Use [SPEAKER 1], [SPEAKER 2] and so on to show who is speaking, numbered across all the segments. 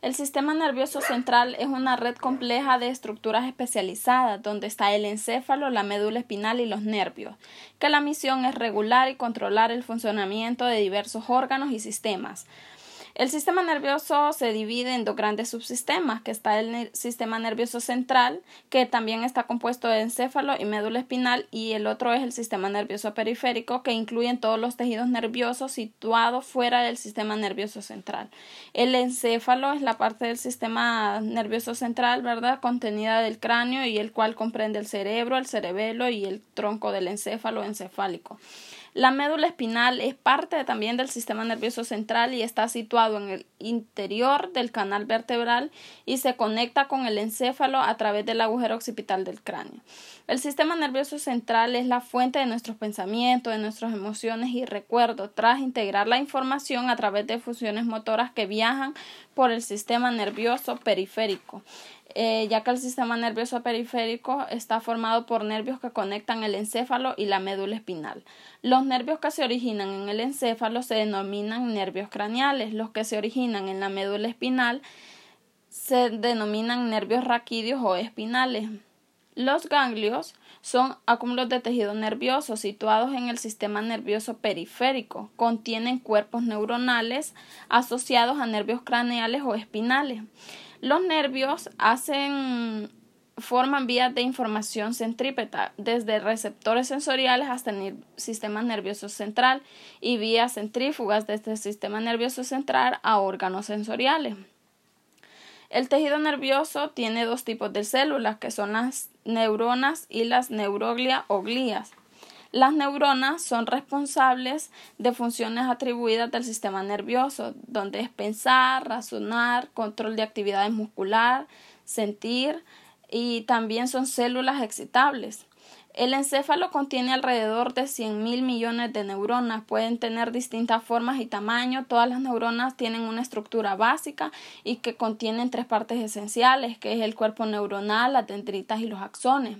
[SPEAKER 1] El sistema nervioso central es una red compleja de estructuras especializadas donde está el encéfalo, la médula espinal y los nervios, que la misión es regular y controlar el funcionamiento de diversos órganos y sistemas. El sistema nervioso se divide en dos grandes subsistemas, que está el sistema nervioso central, que también está compuesto de encéfalo y médula espinal, y el otro es el sistema nervioso periférico, que incluye todos los tejidos nerviosos situados fuera del sistema nervioso central. El encéfalo es la parte del sistema nervioso central, ¿verdad?, contenida del cráneo y el cual comprende el cerebro, el cerebelo y el tronco del encéfalo encefálico. La médula espinal es parte también del sistema nervioso central y está situado en el interior del canal vertebral y se conecta con el encéfalo a través del agujero occipital del cráneo. El sistema nervioso central es la fuente de nuestros pensamientos, de nuestras emociones y recuerdos, tras integrar la información a través de funciones motoras que viajan por el sistema nervioso periférico. Eh, ya que el sistema nervioso periférico está formado por nervios que conectan el encéfalo y la médula espinal. Los nervios que se originan en el encéfalo se denominan nervios craneales, los que se originan en la médula espinal se denominan nervios raquídeos o espinales. Los ganglios son acúmulos de tejido nervioso situados en el sistema nervioso periférico. Contienen cuerpos neuronales asociados a nervios craneales o espinales. Los nervios hacen forman vías de información centrípeta desde receptores sensoriales hasta el sistema nervioso central y vías centrífugas desde el sistema nervioso central a órganos sensoriales. El tejido nervioso tiene dos tipos de células que son las neuronas y las neuroglia o glías. Las neuronas son responsables de funciones atribuidas del sistema nervioso, donde es pensar, razonar, control de actividades muscular, sentir y también son células excitables. El encéfalo contiene alrededor de 100 mil millones de neuronas. Pueden tener distintas formas y tamaños. Todas las neuronas tienen una estructura básica y que contienen tres partes esenciales, que es el cuerpo neuronal, las dendritas y los axones.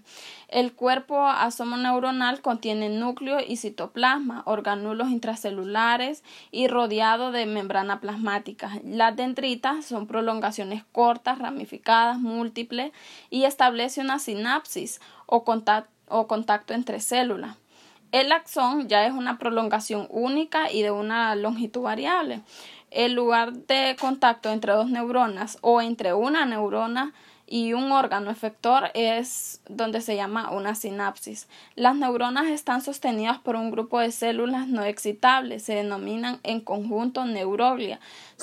[SPEAKER 1] El cuerpo asomoneuronal contiene núcleo y citoplasma, organulos intracelulares y rodeado de membrana plasmática. Las dendritas son prolongaciones cortas, ramificadas, múltiples y establece una sinapsis o contacto o contacto entre células. El axón ya es una prolongación única y de una longitud variable. El lugar de contacto entre dos neuronas o entre una neurona y un órgano efector es donde se llama una sinapsis. Las neuronas están sostenidas por un grupo de células no excitables, se denominan en conjunto neuroglia.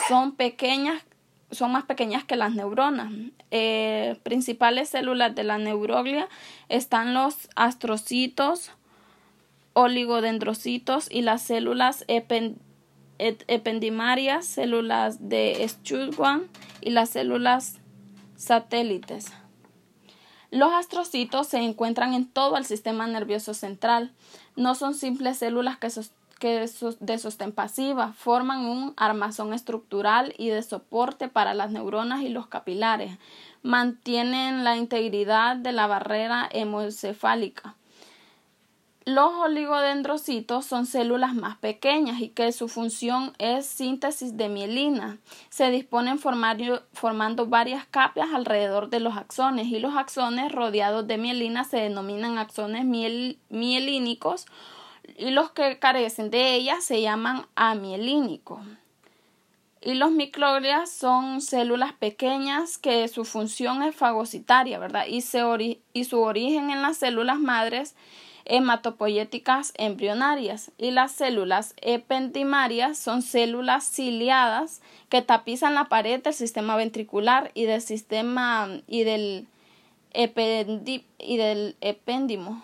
[SPEAKER 1] Son pequeñas son más pequeñas que las neuronas. Eh, principales células de la neuroglia están los astrocitos, oligodendrocitos y las células ependimarias, células de Schwann y las células satélites. Los astrocitos se encuentran en todo el sistema nervioso central. No son simples células que, que de sostén pasiva forman un armazón estructural y de soporte para las neuronas y los capilares. Mantienen la integridad de la barrera hemocefálica. Los oligodendrocitos son células más pequeñas y que su función es síntesis de mielina. Se disponen formando varias capas alrededor de los axones y los axones rodeados de mielina se denominan axones mielínicos y los que carecen de ella se llaman amielínicos. Y los microglias son células pequeñas que su función es fagocitaria, ¿verdad? Y, su origen en las células madres hematopoyéticas embrionarias y las células ependimarias son células ciliadas que tapizan la pared del sistema ventricular y del sistema y del, y del epéndimo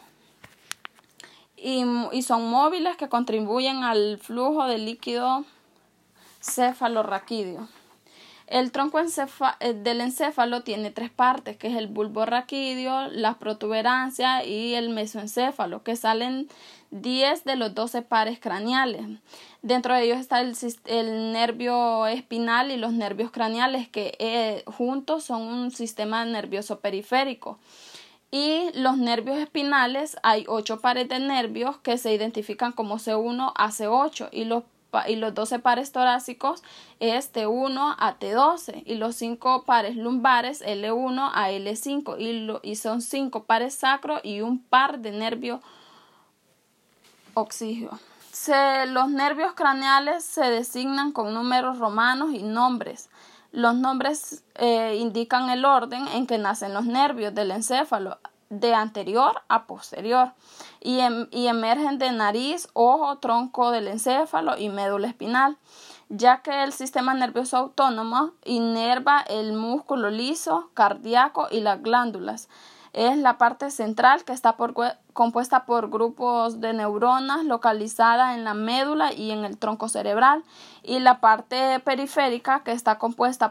[SPEAKER 1] y, son móviles que contribuyen al flujo de líquido cefalorraquídeo. El tronco eh, del encéfalo tiene tres partes, que es el bulbo raquídeo, la protuberancia y el mesoencéfalo, que salen 10 de los 12 pares craneales. Dentro de ellos está el, nervio espinal y los nervios craneales, que eh, juntos son un sistema nervioso periférico y los nervios espinales hay ocho pares de nervios que se identifican como C1 a C8 y los y los 12 pares torácicos es T1 a T12 y los 5 pares lumbares L1 a L5 y, y son 5 pares sacro y un par de nervio oxígeno. los nervios craneales se designan con números romanos y nombres. Los nombres eh, indican el orden en que nacen los nervios del encéfalo de anterior a posterior em, y, emergen de nariz, ojo, tronco del encéfalo y médula espinal, ya que el sistema nervioso autónomo inerva el músculo liso, cardíaco y las glándulas. Es la parte central que está compuesta por grupos de neuronas localizadas en la médula y en el tronco cerebral y la parte periférica que está compuesta